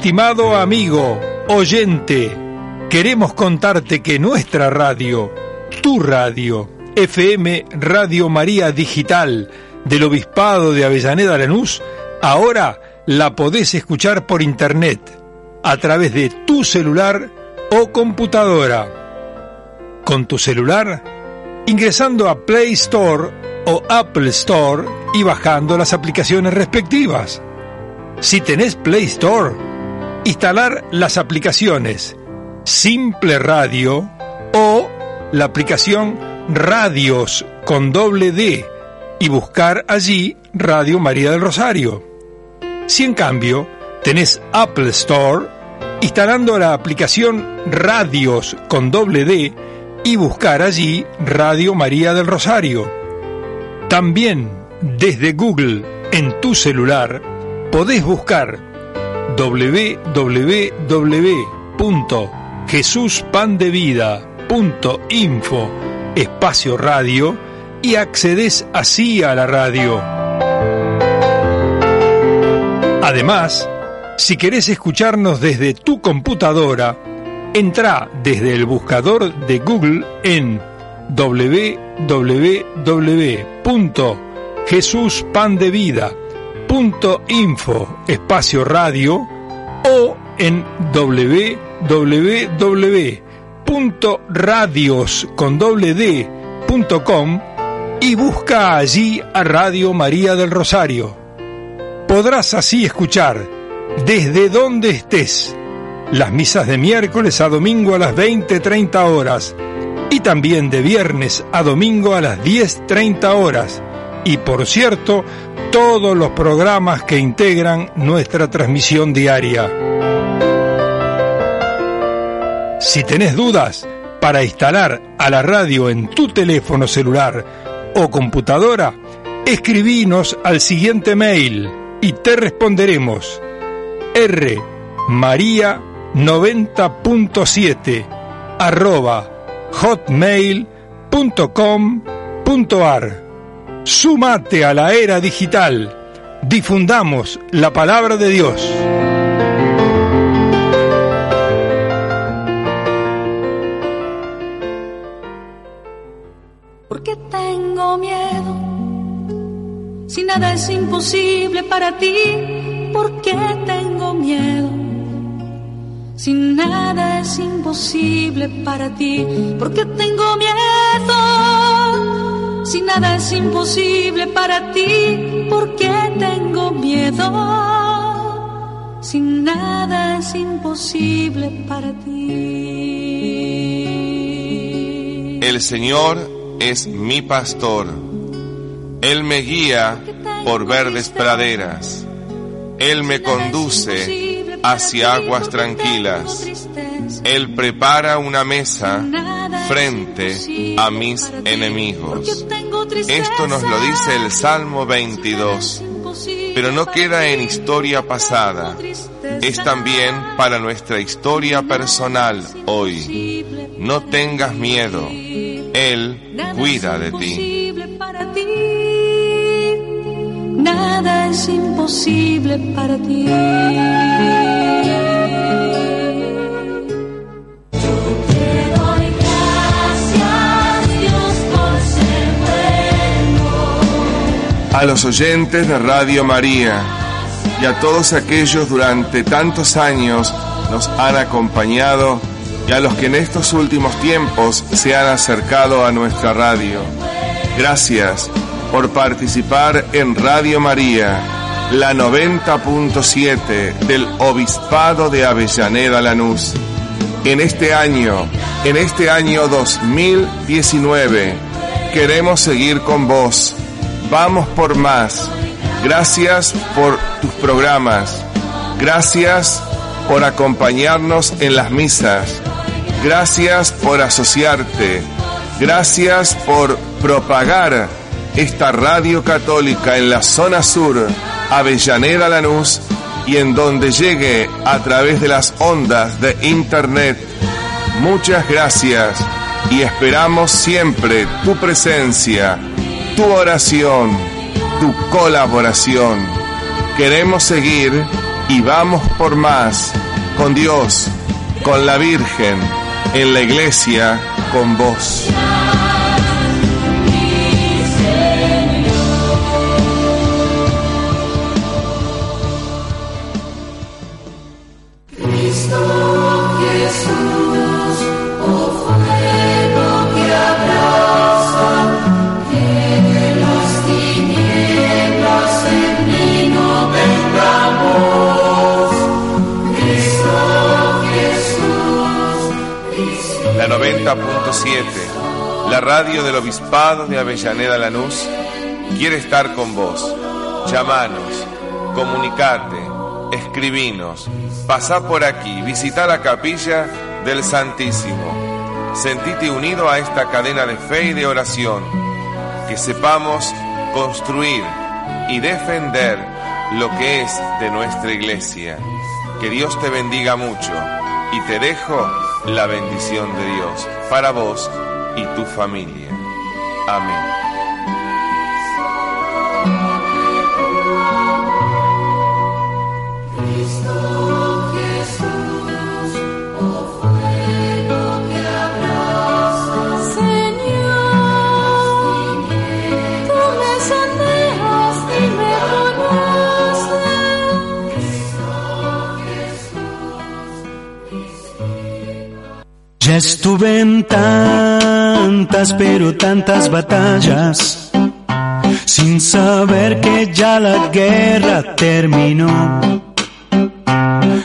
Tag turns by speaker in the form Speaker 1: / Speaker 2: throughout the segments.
Speaker 1: Estimado amigo, oyente, queremos contarte que nuestra radio, tu radio, FM Radio María Digital del Obispado de Avellaneda Lanús, ahora la podés escuchar por internet, a través de tu celular o computadora. Con tu celular, ingresando a Play Store o Apple Store y bajando las aplicaciones respectivas. Si tenés Play Store, instalar las aplicaciones Simple Radio o la aplicación Radios con doble D y buscar allí Radio María del Rosario. Si en cambio tenés Apple Store, instalando la aplicación Radios con doble D y buscar allí Radio María del Rosario. También desde Google en tu celular podés buscar www.jesuspandevida.info espacio radio y accedes así a la radio. Además, si querés escucharnos desde tu computadora, entra desde el buscador de Google en www.jesuspandevida.info espacio radio o en www.radios.com y busca allí a Radio María del Rosario. Podrás así escuchar desde donde estés las misas de miércoles a domingo a las 20.30 horas y también de viernes a domingo a las 10.30 horas. Y por cierto, todos los programas que integran nuestra transmisión diaria. Si tenés dudas para instalar a la radio en tu teléfono celular o computadora, escribinos al siguiente mail y te responderemos. R María 90.7 arroba hotmail.com.ar. Súmate a la era digital. Difundamos la palabra de Dios.
Speaker 2: ¿Por qué tengo miedo? Si nada es imposible para ti, ¿por qué tengo miedo? Si nada es imposible para ti, ¿por qué tengo miedo? Si nada es imposible para ti, ¿por qué tengo miedo? Si nada es imposible para ti.
Speaker 3: El Señor es mi pastor. Él me guía por verdes praderas. Él me conduce hacia aguas tranquilas. Él prepara una mesa frente a mis enemigos. Esto nos lo dice el Salmo 22, pero no queda en historia pasada, es también para nuestra historia personal hoy. No tengas miedo, Él cuida de ti.
Speaker 2: Nada es imposible para ti.
Speaker 3: A los oyentes de Radio María y a todos aquellos durante tantos años nos han acompañado y a los que en estos últimos tiempos se han acercado a nuestra radio. Gracias por participar en Radio María, la 90.7 del Obispado de Avellaneda Lanús. En este año, en este año 2019, queremos seguir con vos Vamos por más. Gracias por tus programas. Gracias por acompañarnos en las misas. Gracias por asociarte. Gracias por propagar esta radio católica en la zona sur, Avellaneda Lanús, y en donde llegue a través de las ondas de Internet. Muchas gracias y esperamos siempre tu presencia tu oración, tu colaboración. Queremos seguir y vamos por más, con Dios, con la Virgen, en la iglesia, con vos. La radio del Obispado de Avellaneda Lanús, quiere estar con vos. Llamanos, comunicate, escribinos, pasá por aquí, visita la capilla del Santísimo. Sentite unido a esta cadena de fe y de oración. Que sepamos construir y defender lo que es de nuestra iglesia. Que Dios te bendiga mucho y te dejo la bendición de Dios para vos y tu familia. Amén.
Speaker 4: Ya estuve en tantas, pero tantas batallas, sin saber que ya la guerra terminó.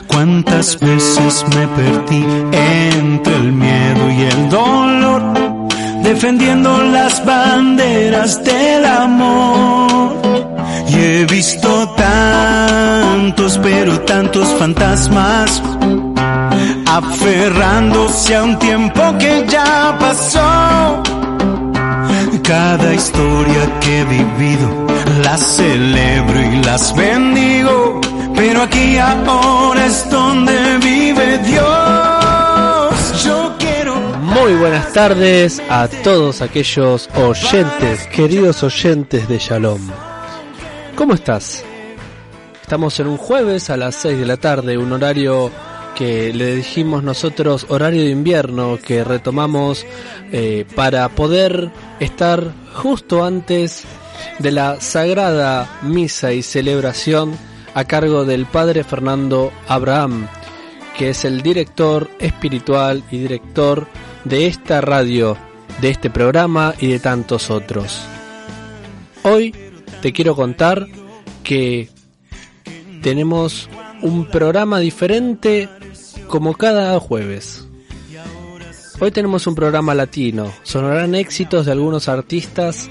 Speaker 4: Cuántas veces me perdí entre el miedo y el dolor, defendiendo las banderas del amor. Y he visto tantos, pero tantos fantasmas aferrándose a un tiempo que ya pasó. Cada historia que he vivido las celebro y las bendigo, pero aquí ahora es donde vive Dios. Yo quiero.
Speaker 5: Muy buenas tardes a todos aquellos oyentes, queridos oyentes de Shalom. ¿Cómo estás? Estamos en un jueves a las 6 de la tarde, un horario que le dijimos nosotros horario de invierno que retomamos eh, para poder estar justo antes de la sagrada misa y celebración a cargo del padre Fernando Abraham, que es el director espiritual y director de esta radio, de este programa y de tantos otros. Hoy te quiero contar que tenemos un programa diferente como cada jueves. Hoy tenemos un programa latino. Sonarán éxitos de algunos artistas,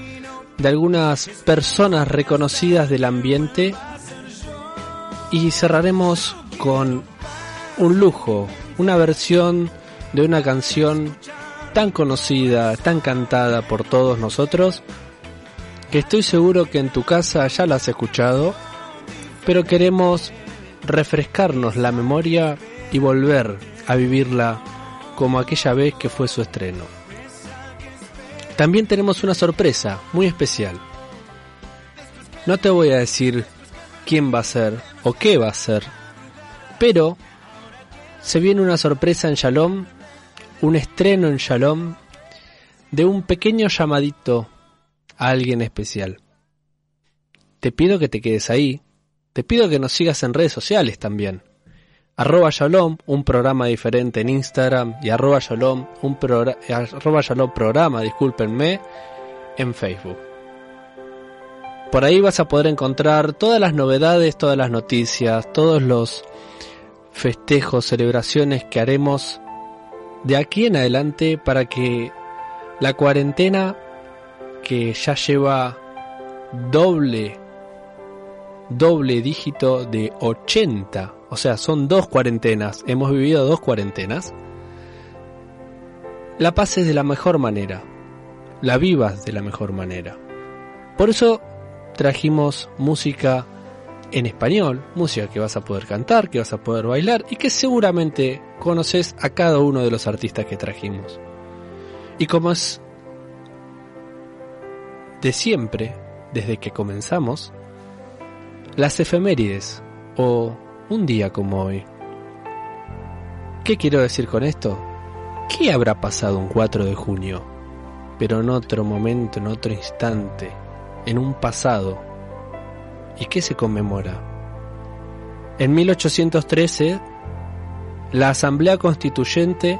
Speaker 5: de algunas personas reconocidas del ambiente y cerraremos con un lujo, una versión de una canción tan conocida, tan cantada por todos nosotros, que estoy seguro que en tu casa ya la has escuchado, pero queremos refrescarnos la memoria y volver a vivirla como aquella vez que fue su estreno. También tenemos una sorpresa muy especial. No te voy a decir quién va a ser o qué va a ser, pero se viene una sorpresa en Shalom, un estreno en Shalom de un pequeño llamadito a alguien especial. Te pido que te quedes ahí, te pido que nos sigas en redes sociales también arroba Shalom, un programa diferente en Instagram, y arroba Shalom, un arroba Shalom programa, discúlpenme, en Facebook. Por ahí vas a poder encontrar todas las novedades, todas las noticias, todos los festejos, celebraciones que haremos de aquí en adelante para que la cuarentena que ya lleva doble doble dígito de 80 o sea, son dos cuarentenas, hemos vivido dos cuarentenas, la pases de la mejor manera, la vivas de la mejor manera. Por eso trajimos música en español, música que vas a poder cantar, que vas a poder bailar y que seguramente conoces a cada uno de los artistas que trajimos. Y como es de siempre, desde que comenzamos, las efemérides o un día como hoy. ¿Qué quiero decir con esto? ¿Qué habrá pasado un 4 de junio? Pero en otro momento, en otro instante, en un pasado. ¿Y qué se conmemora? En 1813, la Asamblea Constituyente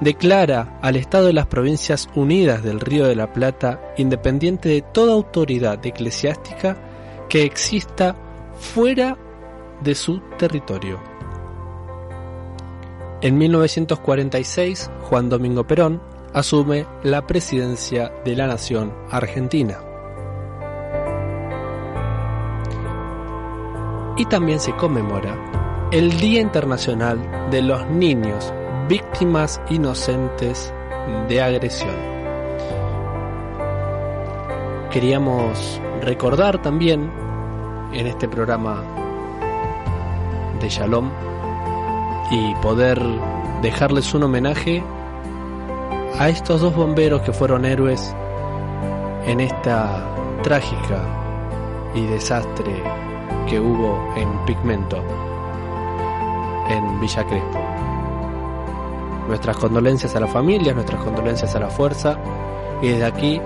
Speaker 5: declara al Estado de las Provincias Unidas del Río de la Plata independiente de toda autoridad eclesiástica que exista fuera de su territorio. En 1946, Juan Domingo Perón asume la presidencia de la nación argentina. Y también se conmemora el Día Internacional de los Niños Víctimas Inocentes de Agresión. Queríamos recordar también en este programa de Shalom y poder dejarles un homenaje a estos dos bomberos que fueron héroes en esta trágica y desastre que hubo en Pigmento, en Villa Crespo. Nuestras condolencias a la familia, nuestras condolencias a la fuerza y desde aquí,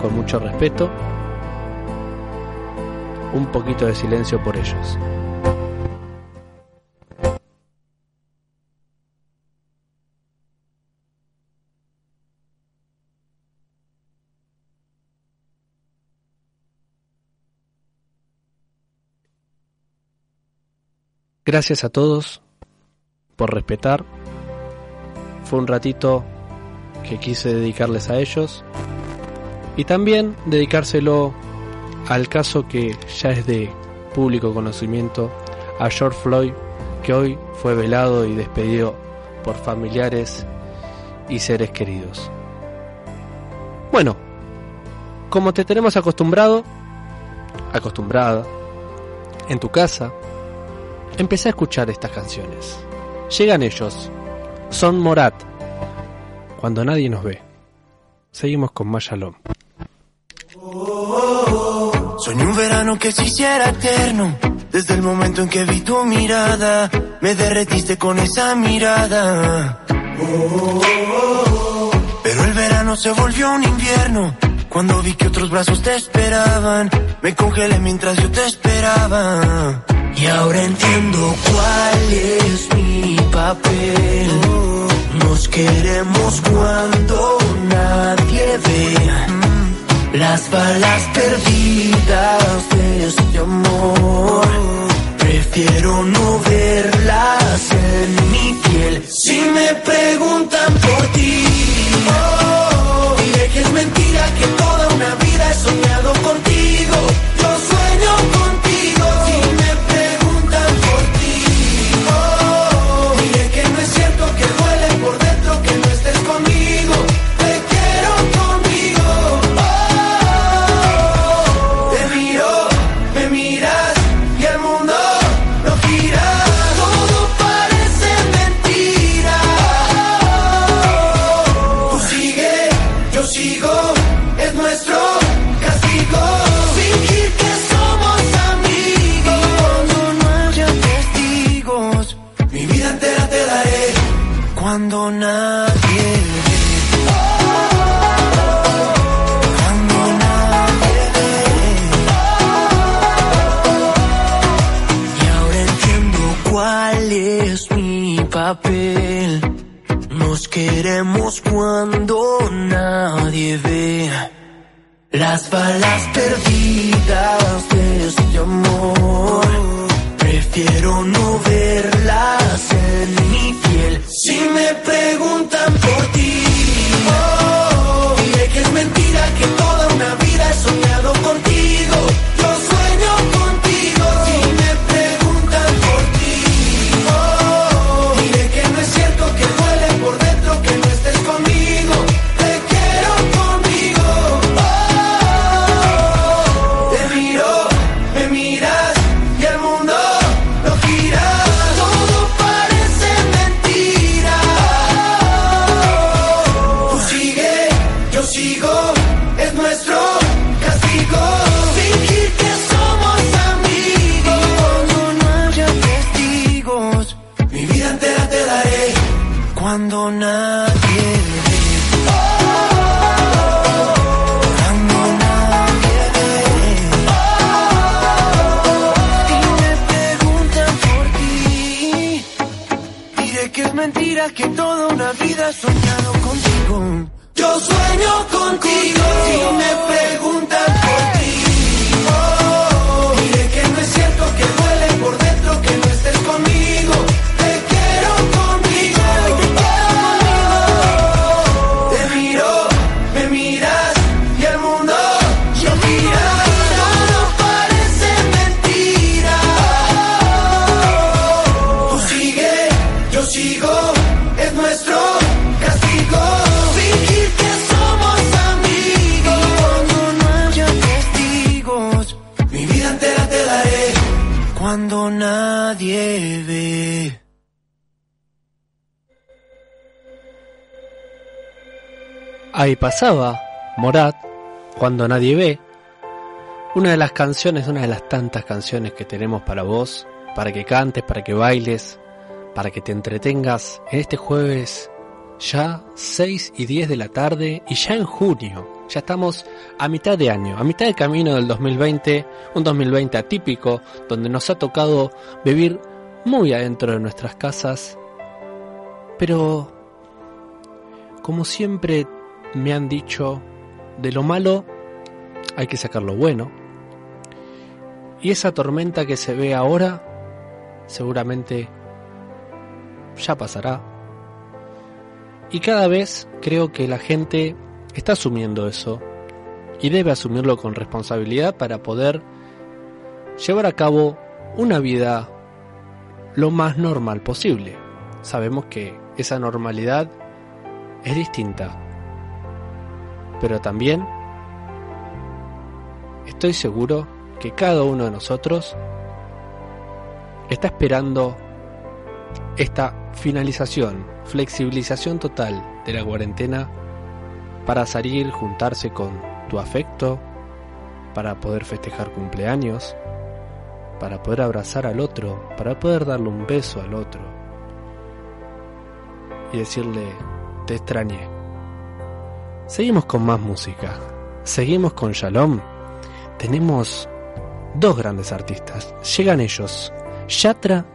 Speaker 5: con mucho respeto, un poquito de silencio por ellos. Gracias a todos por respetar. Fue un ratito que quise dedicarles a ellos y también dedicárselo al caso que ya es de público conocimiento, a George Floyd, que hoy fue velado y despedido por familiares y seres queridos. Bueno, como te tenemos acostumbrado, acostumbrada, en tu casa, empecé a escuchar estas canciones. Llegan ellos, son Morat, cuando nadie nos ve. Seguimos con Mayalom.
Speaker 6: Soñé un verano que se hiciera eterno. Desde el momento en que vi tu mirada, me derretiste con esa mirada. Pero el verano se volvió un invierno. Cuando vi que otros brazos te esperaban, me congelé mientras yo te esperaba. Y ahora entiendo cuál es mi papel. Nos queremos cuando nadie ve. Las balas perdidas de este amor. Prefiero no verlas en mi piel. Si me preguntan por ti,
Speaker 5: Ahí pasaba Morat, cuando nadie ve. Una de las canciones, una de las tantas canciones que tenemos para vos, para que cantes, para que bailes, para que te entretengas en este jueves ya 6 y 10 de la tarde y ya en junio. Ya estamos a mitad de año, a mitad de camino del 2020, un 2020 atípico donde nos ha tocado vivir muy adentro de nuestras casas. Pero, como siempre me han dicho, de lo malo hay que sacar lo bueno. Y esa tormenta que se ve ahora, seguramente ya pasará. Y cada vez creo que la gente está asumiendo eso y debe asumirlo con responsabilidad para poder llevar a cabo una vida lo más normal posible. Sabemos que esa normalidad es distinta, pero también estoy seguro que cada uno de nosotros está esperando esta finalización, flexibilización total de la cuarentena para salir, juntarse con tu afecto, para poder festejar cumpleaños, para poder abrazar al otro, para poder darle un beso al otro y decirle, te extrañé. Seguimos con más música, seguimos con Shalom. Tenemos dos grandes artistas, llegan ellos, Yatra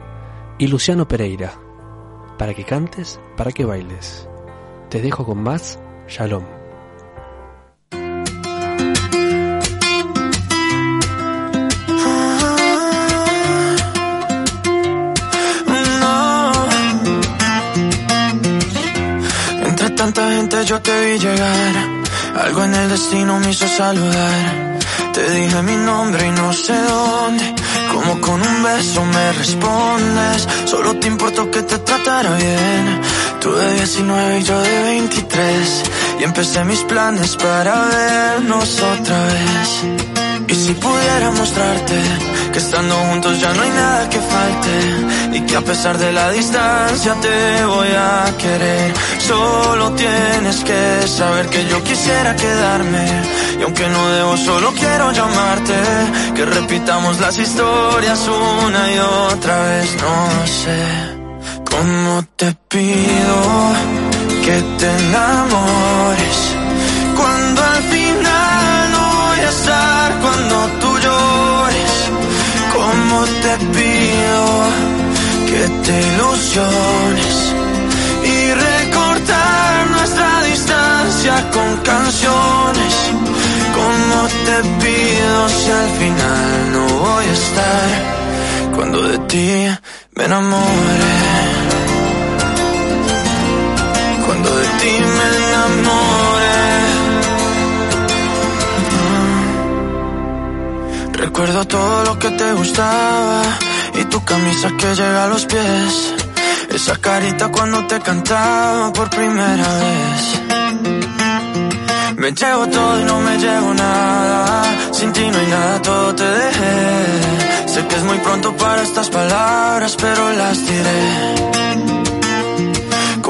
Speaker 5: y Luciano Pereira, para que cantes, para que bailes. Te dejo con más Shalom.
Speaker 7: Yo te vi llegar. Algo en el destino me hizo saludar. Te dije mi nombre y no sé dónde. Como con un beso me respondes. Solo te importó que te tratara bien. Tú de 19 y yo de 23. Y empecé mis planes para vernos otra vez. Y si pudiera mostrarte que estando juntos ya no hay nada que falte y que a pesar de la distancia te voy a querer. Solo tienes que saber que yo quisiera quedarme y aunque no debo solo quiero llamarte que repitamos las historias una y otra vez. No sé cómo te pido que te enamores cuando al final no voy a estar cuando tú llores. Como te pido que te ilusiones con canciones. Como te pido si al final no voy a estar cuando de ti me enamore. Cuando de ti me enamore. Recuerdo todo lo que te gustaba y tu camisa que llega a los pies. Esa carita cuando te cantaba por primera vez. Me llevo todo y no me llevo nada. Sin ti no hay nada, todo te dejé. Sé que es muy pronto para estas palabras, pero las diré.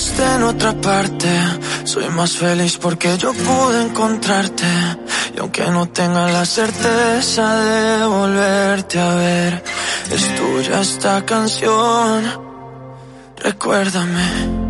Speaker 7: esté en otra parte, soy más feliz porque yo pude encontrarte. Y aunque no tenga la certeza de volverte a ver, es tuya esta canción. Recuérdame.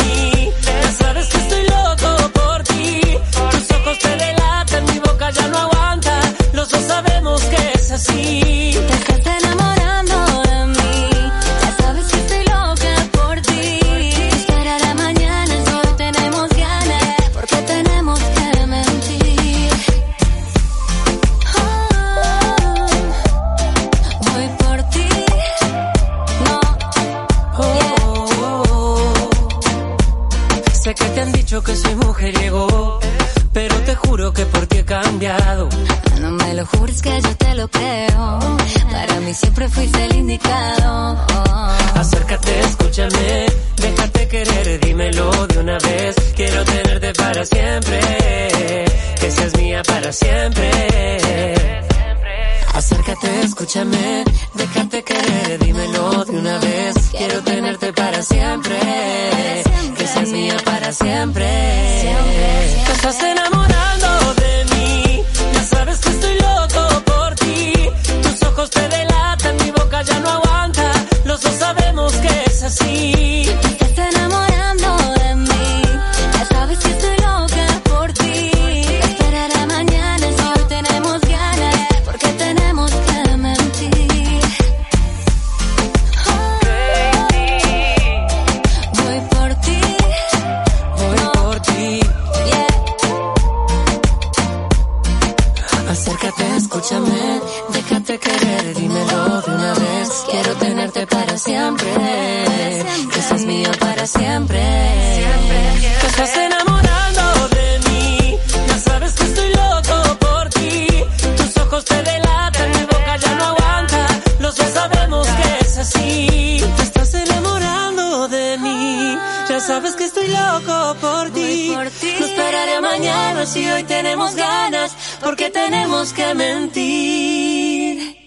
Speaker 8: si hoy tenemos ganas, porque tenemos que mentir.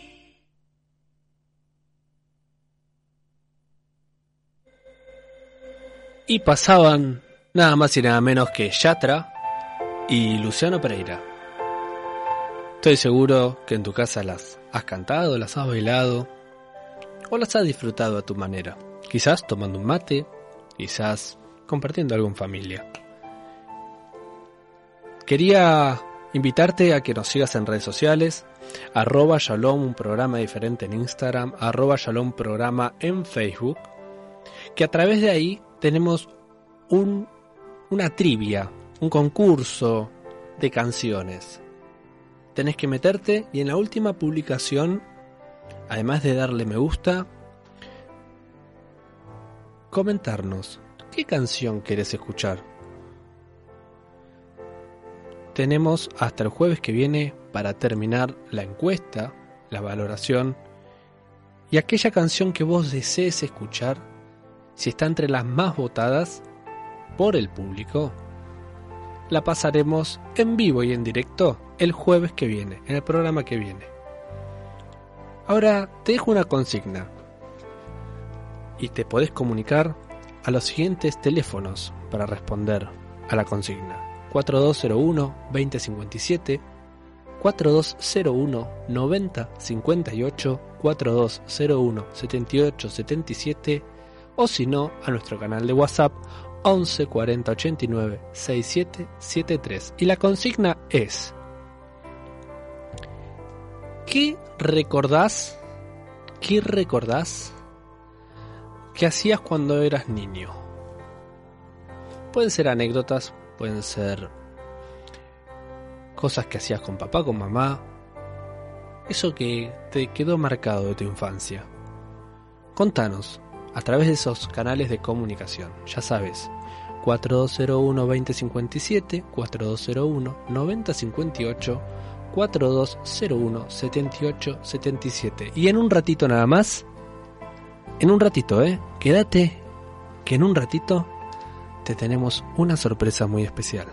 Speaker 5: Y pasaban nada más y nada menos que Yatra y Luciano Pereira. Estoy seguro que en tu casa las has cantado, las has bailado o las has disfrutado a tu manera. Quizás tomando un mate, quizás compartiendo algo en familia. Quería invitarte a que nos sigas en redes sociales, arroba Shalom, un programa diferente en Instagram, arroba Shalom programa en Facebook, que a través de ahí tenemos un, una trivia, un concurso de canciones. Tenés que meterte y en la última publicación, además de darle me gusta, comentarnos ¿Qué canción querés escuchar? Tenemos hasta el jueves que viene para terminar la encuesta, la valoración y aquella canción que vos desees escuchar, si está entre las más votadas por el público, la pasaremos en vivo y en directo el jueves que viene, en el programa que viene. Ahora te dejo una consigna y te podés comunicar a los siguientes teléfonos para responder a la consigna. 4201-2057, 4201 9058, 4201-7877 o si no a nuestro canal de WhatsApp 11 40 89 6773. Y la consigna es: ¿Qué recordás? ¿Qué recordás que hacías cuando eras niño? Pueden ser anécdotas, pueden ser cosas que hacías con papá, con mamá, eso que te quedó marcado de tu infancia. Contanos a través de esos canales de comunicación, ya sabes, 4201-2057, 4201-9058, 4201-7877. Y en un ratito nada más, en un ratito, ¿eh? Quédate, que en un ratito te tenemos una sorpresa muy especial.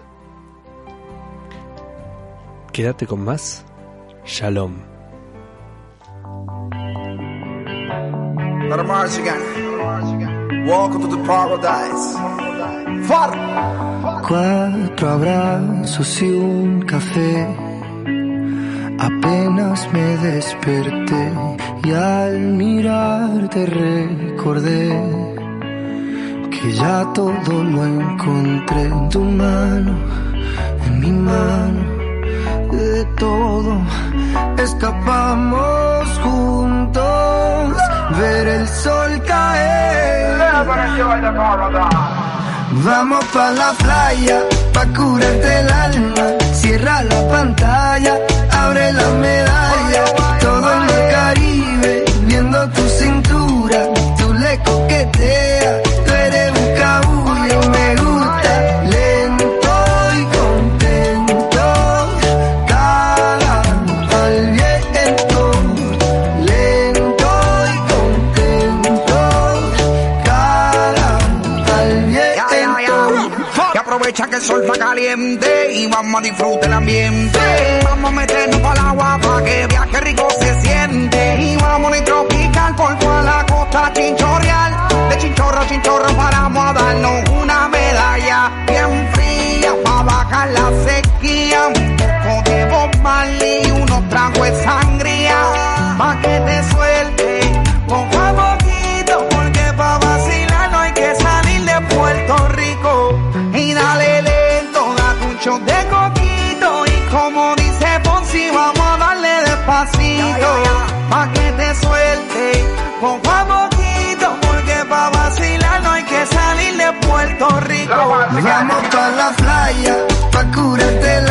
Speaker 5: Quédate con más. Shalom.
Speaker 9: Welcome to the paradise. Far.
Speaker 10: Cuatro abrazos y un café. Apenas me desperté y al mirarte recordé que ya todo lo encontré en tu mano, en mi mano. De todo escapamos juntos, ver el sol caer. Vamos pa la playa, pa curarte el alma. Cierra la pantalla, abre la medalla. Todo en el Caribe, viendo tu cintura. Tú le coqueteas,
Speaker 9: el sol está caliente y vamos a disfrutar el ambiente. Vamos a meternos para el agua para que viaje rico se siente. Y vamos a tropical por toda la costa chinchorreal. De chinchorro a chinchorro paramos a darnos una medalla bien fría para bajar la sequía. Un poco de Marley y unos tragos de sangría. De Puerto Rico. Vamos pa
Speaker 10: la playa, pa curarte el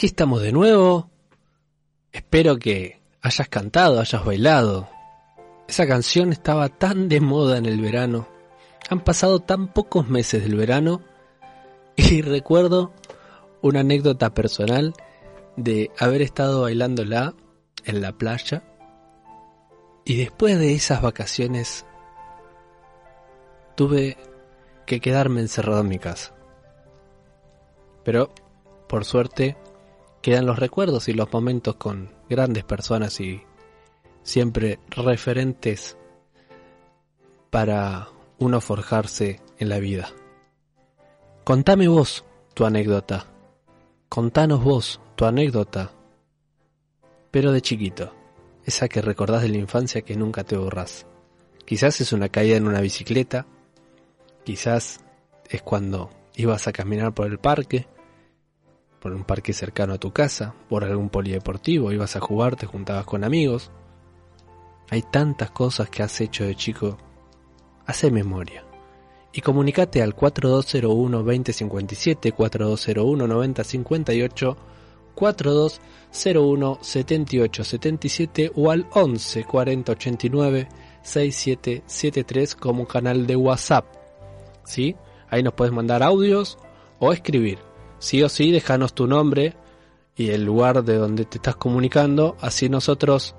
Speaker 5: Aquí estamos de nuevo. Espero que hayas cantado, hayas bailado. Esa canción estaba tan de moda en el verano. Han pasado tan pocos meses del verano y recuerdo una anécdota personal de haber estado bailándola en la playa y después de esas vacaciones tuve que quedarme encerrado en mi casa. Pero, por suerte, quedan los recuerdos y los momentos con grandes personas y siempre referentes para uno forjarse en la vida. Contame vos tu anécdota. Contanos vos tu anécdota. Pero de chiquito, esa que recordás de la infancia que nunca te borrás. Quizás es una caída en una bicicleta, quizás es cuando ibas a caminar por el parque, por un parque cercano a tu casa, por algún polideportivo, ibas a jugar, te juntabas con amigos. Hay tantas cosas que has hecho de chico. Hace memoria. Y comunicate al 4201-2057, 4201-9058, 4201-7877 o al 11 40 89 6773 como canal de WhatsApp. ¿Sí? Ahí nos puedes mandar audios o escribir. Sí o sí, déjanos tu nombre y el lugar de donde te estás comunicando, así nosotros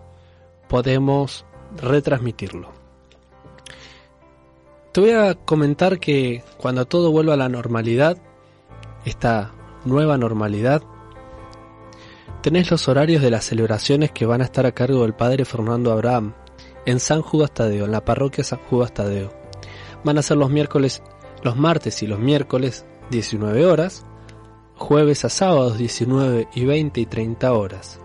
Speaker 5: podemos retransmitirlo. Te voy a comentar que cuando todo vuelva a la normalidad, esta nueva normalidad, tenés los horarios de las celebraciones que van a estar a cargo del padre Fernando Abraham en San Judas Tadeo, en la parroquia San Judas Tadeo. Van a ser los miércoles, los martes y los miércoles 19 horas, jueves a sábados 19 y 20 y 30 horas.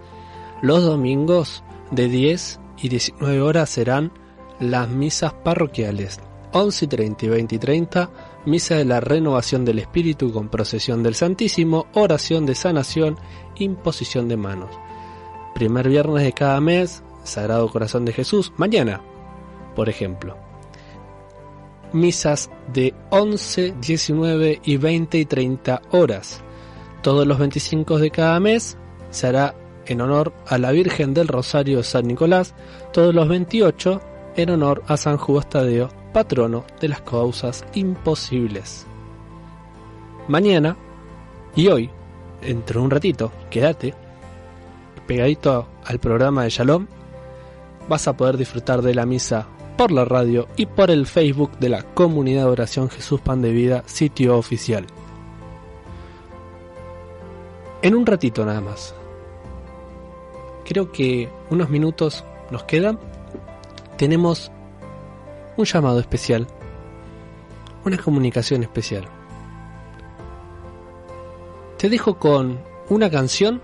Speaker 5: Los domingos de 10 y 19 horas serán las misas parroquiales. 11 y 30 y 20 y 30, misa de la renovación del Espíritu con procesión del Santísimo, oración de sanación, imposición de manos. Primer viernes de cada mes, Sagrado Corazón de Jesús, mañana, por ejemplo. Misas de 11, 19 y 20 y 30 horas. Todos los 25 de cada mes se hará en honor a la Virgen del Rosario San Nicolás, todos los 28 en honor a San Judas Tadeo, patrono de las causas imposibles. Mañana y hoy, entre un ratito, quédate pegadito al programa de Shalom, vas a poder disfrutar de la misa por la radio y por el Facebook de la Comunidad de Oración Jesús Pan de Vida, sitio oficial. En un ratito nada más. Creo que unos minutos nos quedan. Tenemos un llamado especial. Una comunicación especial. Te dejo con una canción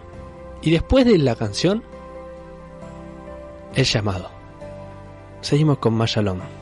Speaker 5: y después de la canción, el llamado. Seguimos con Mayalón.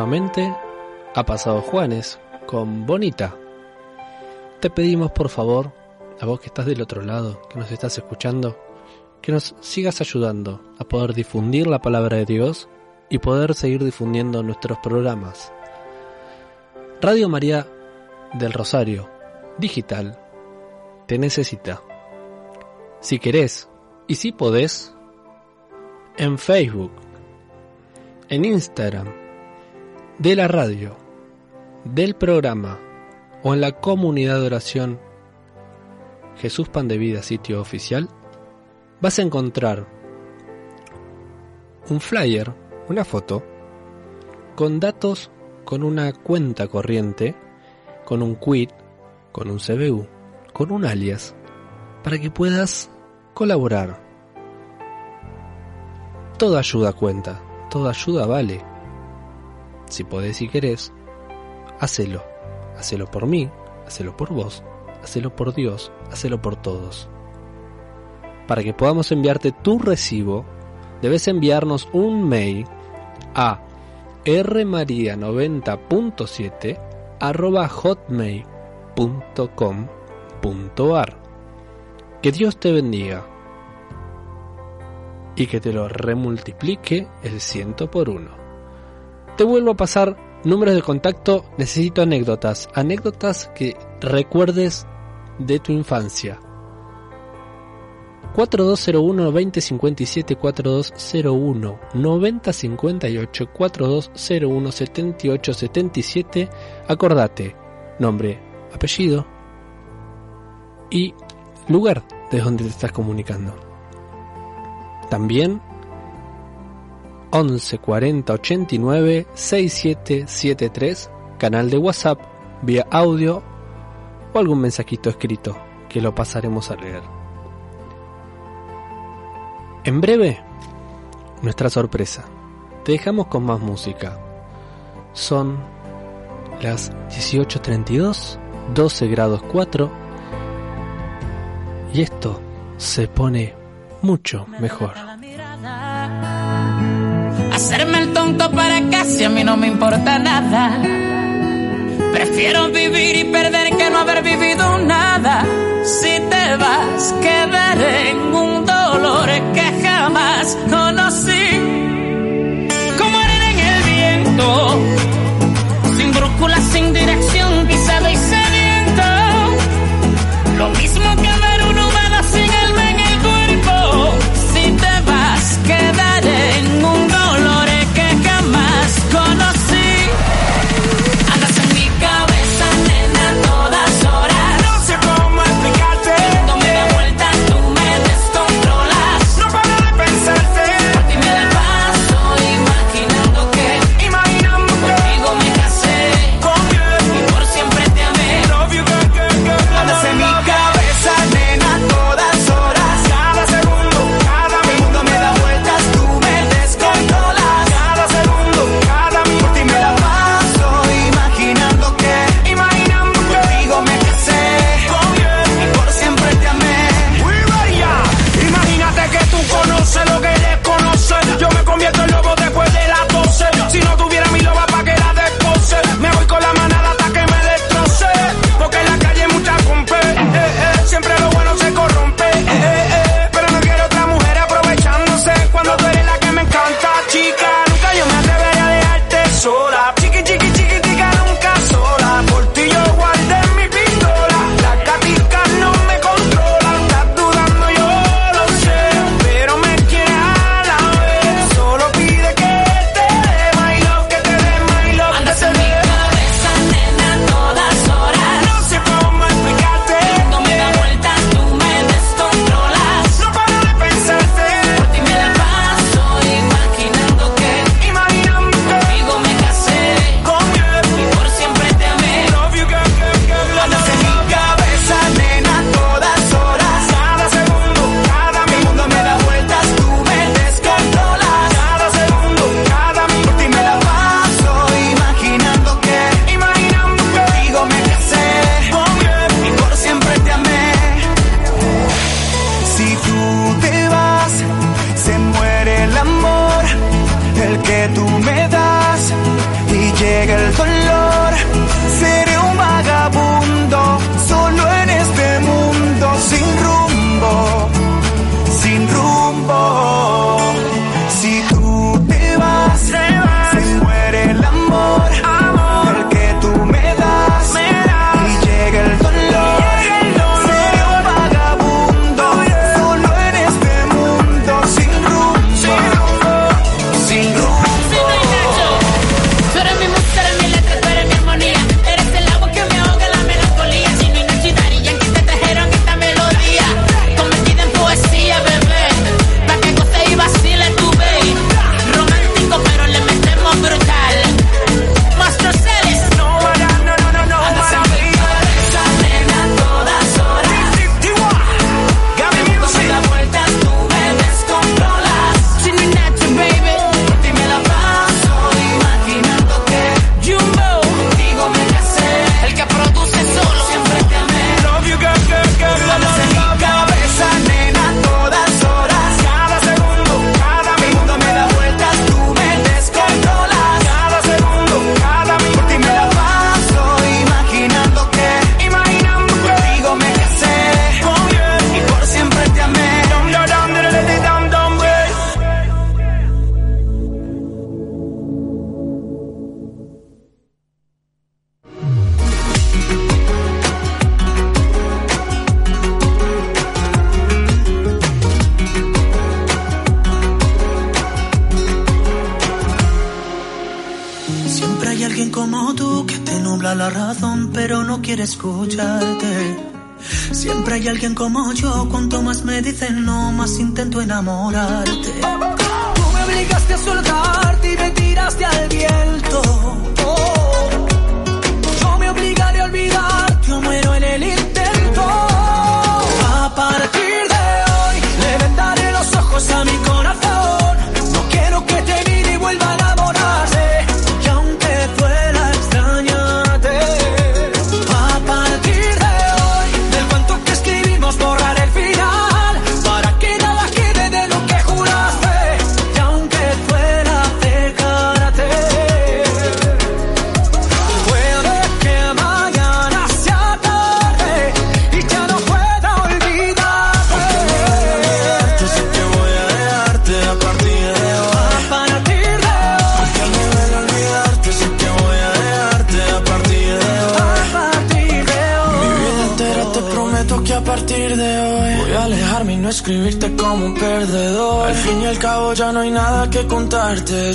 Speaker 5: nuevamente, ha pasado Juanes, con Bonita. Te pedimos por favor, a vos que estás del otro lado, que nos estás escuchando, que nos sigas ayudando a poder difundir la palabra de Dios y poder seguir difundiendo nuestros programas. Radio María del Rosario, digital, te necesita. Si querés y si podés, en Facebook, en Instagram, de la radio, del programa o en la comunidad de oración Jesús Pan de Vida sitio oficial, vas a encontrar un flyer, una foto, con datos, con una cuenta corriente, con un quit, con un CBU, con un alias, para que puedas colaborar. Toda ayuda cuenta, toda ayuda vale. Si podés y querés, hacelo. Hacelo por mí, hacelo por vos, hacelo por Dios, hacelo por todos. Para que podamos enviarte tu recibo, debes enviarnos un mail a rmaria90.7 arroba hotmail.com.ar Que Dios te bendiga y que te lo remultiplique el ciento por uno. Te vuelvo a pasar números de contacto, necesito anécdotas, anécdotas que recuerdes de tu infancia. 4201 2057 4201 9058 4201 7877 Acordate, nombre, apellido y lugar de donde te estás comunicando. También 11 40 89 6773 canal de WhatsApp vía audio o algún mensajito escrito que lo pasaremos a leer. En breve, nuestra sorpresa. Te dejamos con más música. Son las 18.32, 12 grados 4 y esto se pone mucho mejor.
Speaker 11: Hacerme el tonto para casi a mí no me importa nada. Prefiero vivir y perder que no haber vivido nada. Si te vas, quedaré en un dolor que jamás conocí.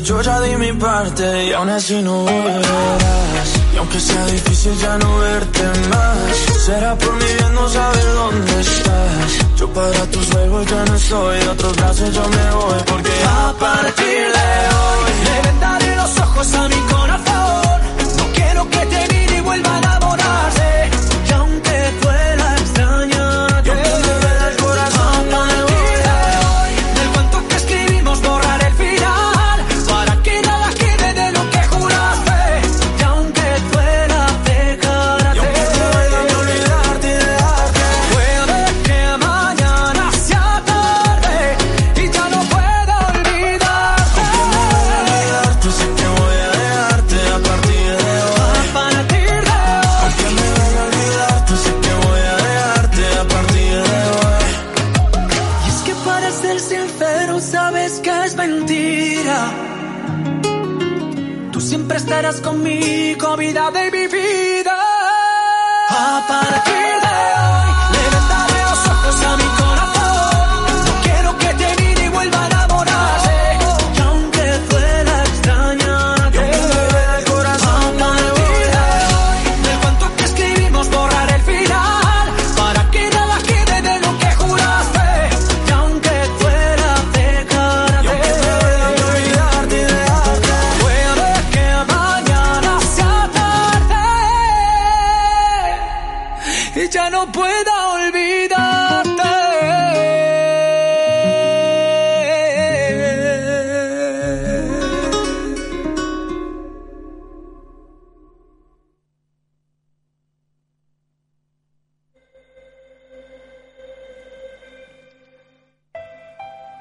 Speaker 12: Yo ya
Speaker 7: di mi parte y aún así no volverás. Y aunque sea difícil ya no verte más, será por mi bien no saber dónde estás. Yo para tus juegos ya no estoy, de otros brazos yo me voy porque
Speaker 12: A partir de hoy le los ojos a mi corazón.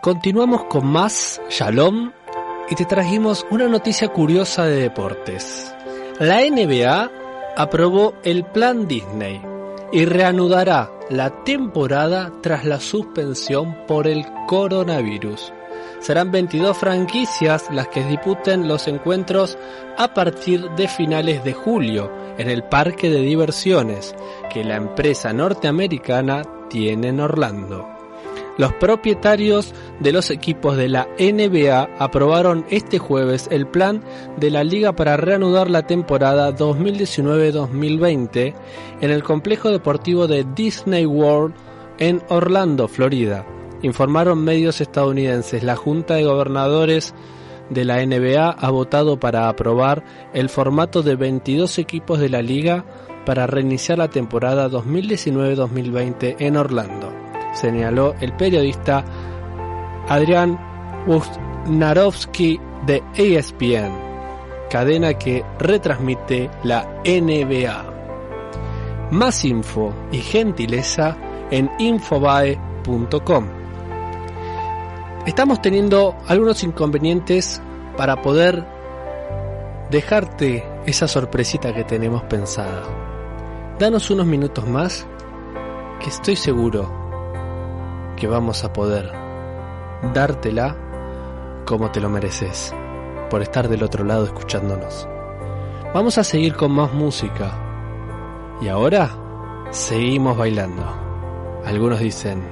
Speaker 5: Continuamos con más Shalom y te trajimos una noticia curiosa de deportes. La NBA aprobó el plan Disney y reanudará la temporada tras la suspensión por el coronavirus. Serán 22 franquicias las que disputen los encuentros a partir de finales de julio en el parque de diversiones que la empresa norteamericana tiene en Orlando. Los propietarios de los equipos de la NBA aprobaron este jueves el plan de la liga para reanudar la temporada 2019-2020 en el complejo deportivo de Disney World en Orlando, Florida. Informaron medios estadounidenses. La Junta de Gobernadores de la NBA ha votado para aprobar el formato de 22 equipos de la liga para reiniciar la temporada 2019-2020 en Orlando señaló el periodista Adrián Wojnarowski de ESPN, cadena que retransmite la NBA. Más info y gentileza en infobae.com. Estamos teniendo algunos inconvenientes para poder dejarte esa sorpresita que tenemos pensada. Danos unos minutos más que estoy seguro que vamos a poder dártela como te lo mereces, por estar del otro lado escuchándonos. Vamos a seguir con más música. Y ahora seguimos bailando. Algunos dicen,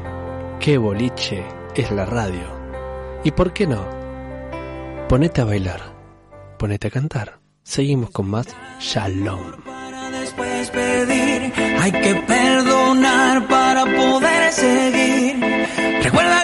Speaker 5: qué boliche es la radio. ¿Y por qué no? Ponete a bailar, ponete a cantar. seguimos con más Shalom.
Speaker 12: Para después pedir, hay que perdonar para poder seguir. Recuerda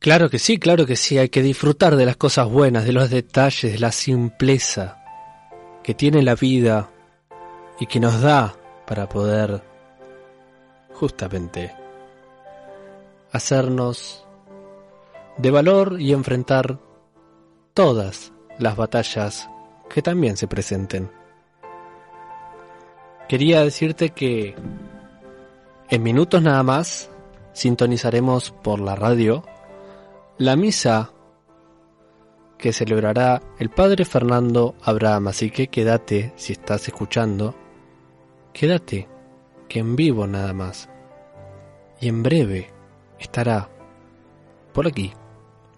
Speaker 5: Claro que sí, claro que sí, hay que disfrutar de las cosas buenas, de los detalles, de la simpleza que tiene la vida y que nos da para poder justamente hacernos de valor y enfrentar todas las batallas que también se presenten. Quería decirte que en minutos nada más sintonizaremos por la radio la misa que celebrará el Padre Fernando Abraham. Así que quédate, si estás escuchando, quédate, que en vivo nada más. Y en breve estará por aquí,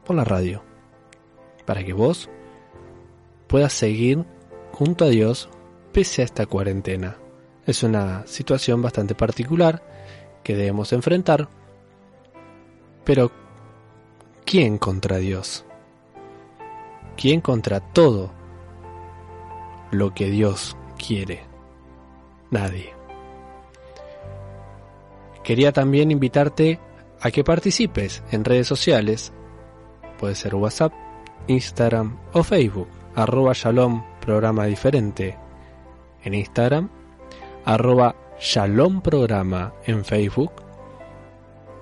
Speaker 5: por la radio, para que vos puedas seguir junto a Dios pese a esta cuarentena. Es una situación bastante particular que debemos enfrentar, pero ¿quién contra Dios? ¿Quién contra todo lo que Dios quiere? Nadie. Quería también invitarte a que participes en redes sociales. Puede ser WhatsApp, Instagram o Facebook. Arroba Shalom Programa Diferente en Instagram. Arroba Shalom Programa en Facebook.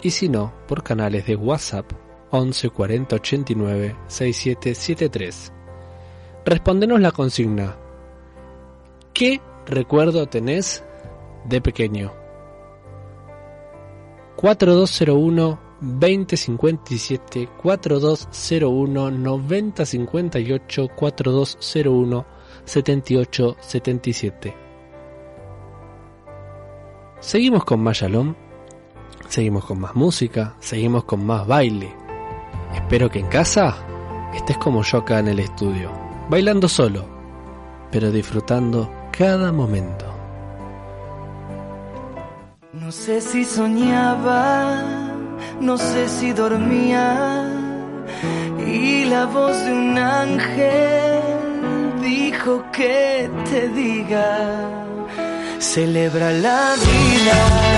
Speaker 5: Y si no, por canales de WhatsApp 11 40 89 6773. Respondenos la consigna. ¿Qué recuerdo tenés de pequeño? 4201 2057 4201 9058 4201 7877 Seguimos con más Shalom, seguimos con más música, seguimos con más baile. Espero que en casa estés como yo acá en el estudio, bailando solo, pero disfrutando cada momento.
Speaker 13: No sé si soñaba, no sé si dormía, y la voz de un ángel dijo que te diga, celebra la vida.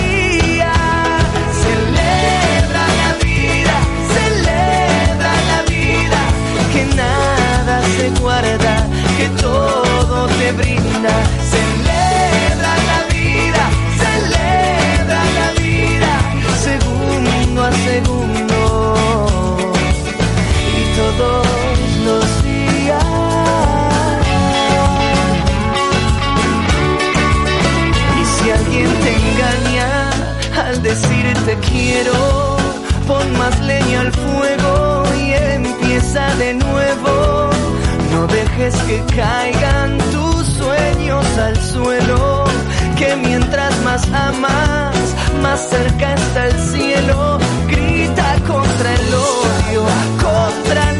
Speaker 13: Te brinda. Celebra la vida, celebra la vida, segundo a segundo y todos los días. Y si alguien te engaña al decirte quiero, pon más leña al fuego y empieza de nuevo. No dejes que caigan tus al suelo, que mientras más amas, más cerca está el cielo. Grita contra el odio, contra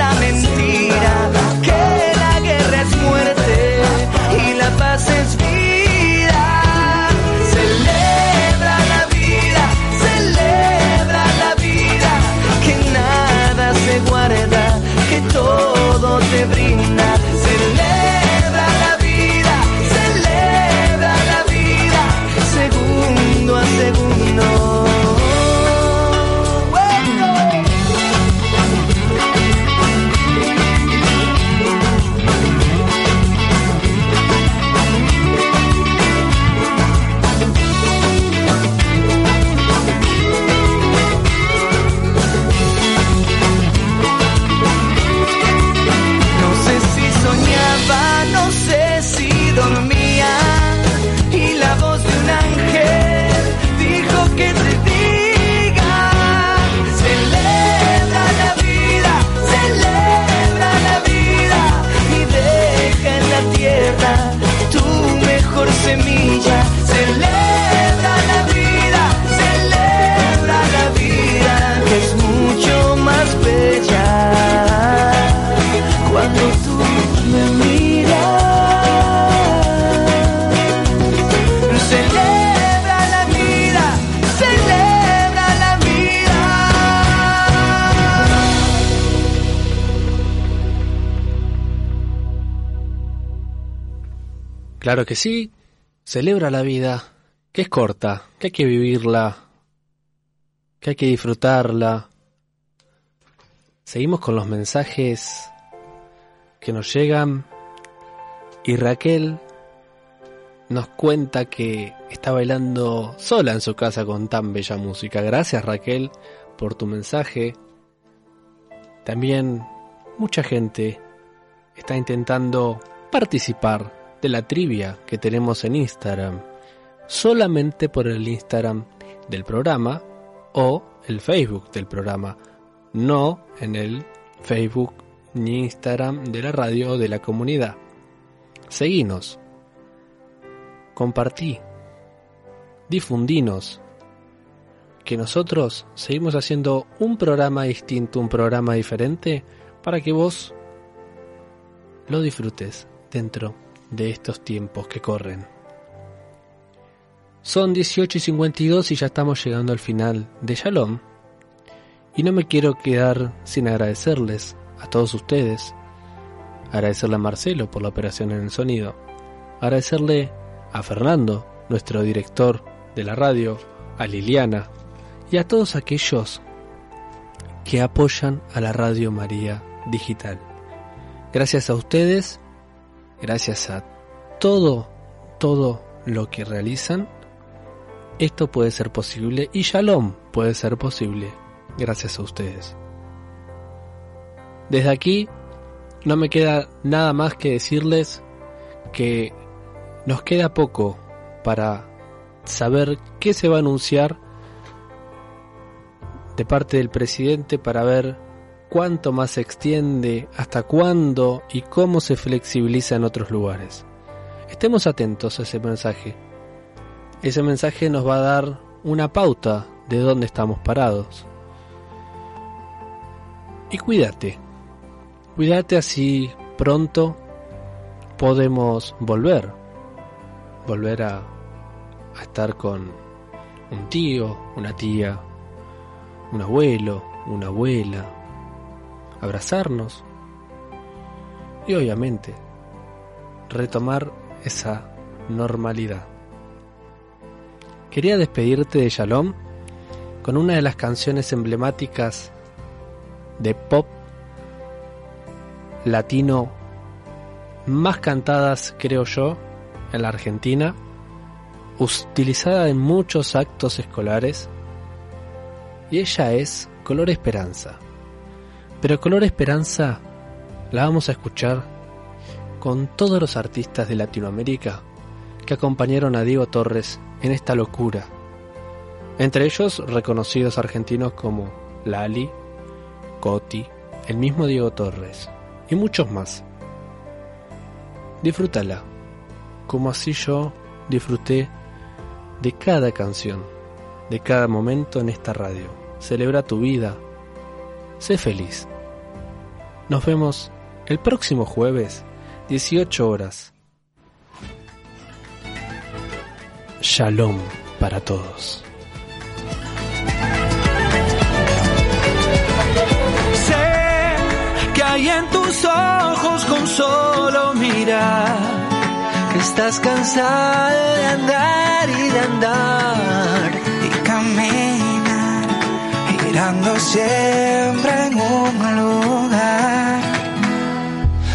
Speaker 13: que
Speaker 5: sí, celebra la vida, que es corta, que hay que vivirla, que hay que disfrutarla. Seguimos con los mensajes que nos llegan y Raquel nos cuenta que está bailando sola en su casa con tan bella música. Gracias Raquel por tu mensaje. También mucha gente está intentando participar de la trivia que tenemos en Instagram. Solamente por el Instagram del programa o el Facebook del programa. No en el Facebook ni Instagram de la radio o de la comunidad. Seguinos. Compartí. Difundinos. Que nosotros seguimos haciendo un programa distinto, un programa diferente, para que vos lo disfrutes dentro de estos tiempos que corren. Son 18 y 52 y ya estamos llegando al final de Shalom. Y no me quiero quedar sin agradecerles a todos ustedes. Agradecerle a Marcelo por la operación en el sonido. Agradecerle a Fernando, nuestro director de la radio, a Liliana y a todos aquellos que apoyan a la Radio María Digital. Gracias a ustedes, gracias a todo, todo lo que realizan, esto puede ser posible y Shalom puede ser posible gracias a ustedes. Desde aquí no me queda nada más que decirles que nos queda poco para saber qué se va a anunciar de parte del presidente para ver cuánto más se extiende, hasta cuándo y cómo se flexibiliza en otros lugares. Estemos atentos a ese mensaje. Ese mensaje nos va a dar una pauta de dónde estamos parados. Y cuídate, cuídate así pronto podemos volver, volver a, a estar con un tío, una tía, un abuelo, una abuela, abrazarnos y obviamente retomar esa normalidad. Quería despedirte de Shalom con una de las canciones emblemáticas de pop latino más cantadas, creo yo, en la Argentina, utilizada en muchos actos escolares, y ella es Color Esperanza. Pero Color Esperanza la vamos a escuchar con todos los artistas de Latinoamérica que acompañaron a Diego Torres en esta locura. Entre ellos reconocidos argentinos como Lali, Coti, el mismo Diego Torres y muchos más. Disfrútala, como así yo disfruté de cada canción, de cada momento en esta radio. Celebra tu vida, sé feliz. Nos vemos el próximo jueves, 18 horas. Shalom para todos.
Speaker 4: Sé que hay en tus ojos con solo mirar que estás cansada de andar y de andar
Speaker 9: y caminar girando siempre en un lugar.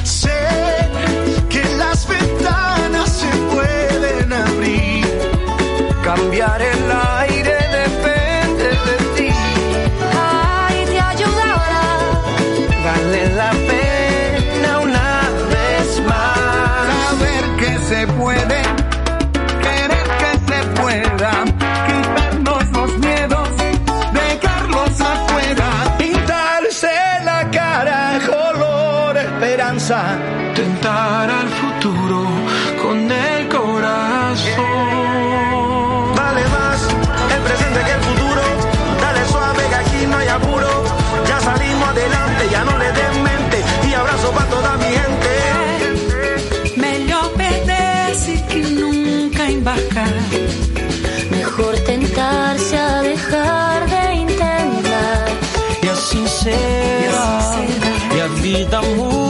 Speaker 4: Sé que las ventanas se pueden abrir, cambiar el aire esperanza, tentar al futuro con el corazón.
Speaker 14: Vale más el presente que el futuro. Dale suave que aquí no hay apuro. Ya salimos adelante, ya no le den mente. Y abrazo para toda mi gente.
Speaker 2: Melhor perder-se que nunca embarcar.
Speaker 8: Mejor tentarse a dejar de intentar.
Speaker 4: Y así será, y a vida muda,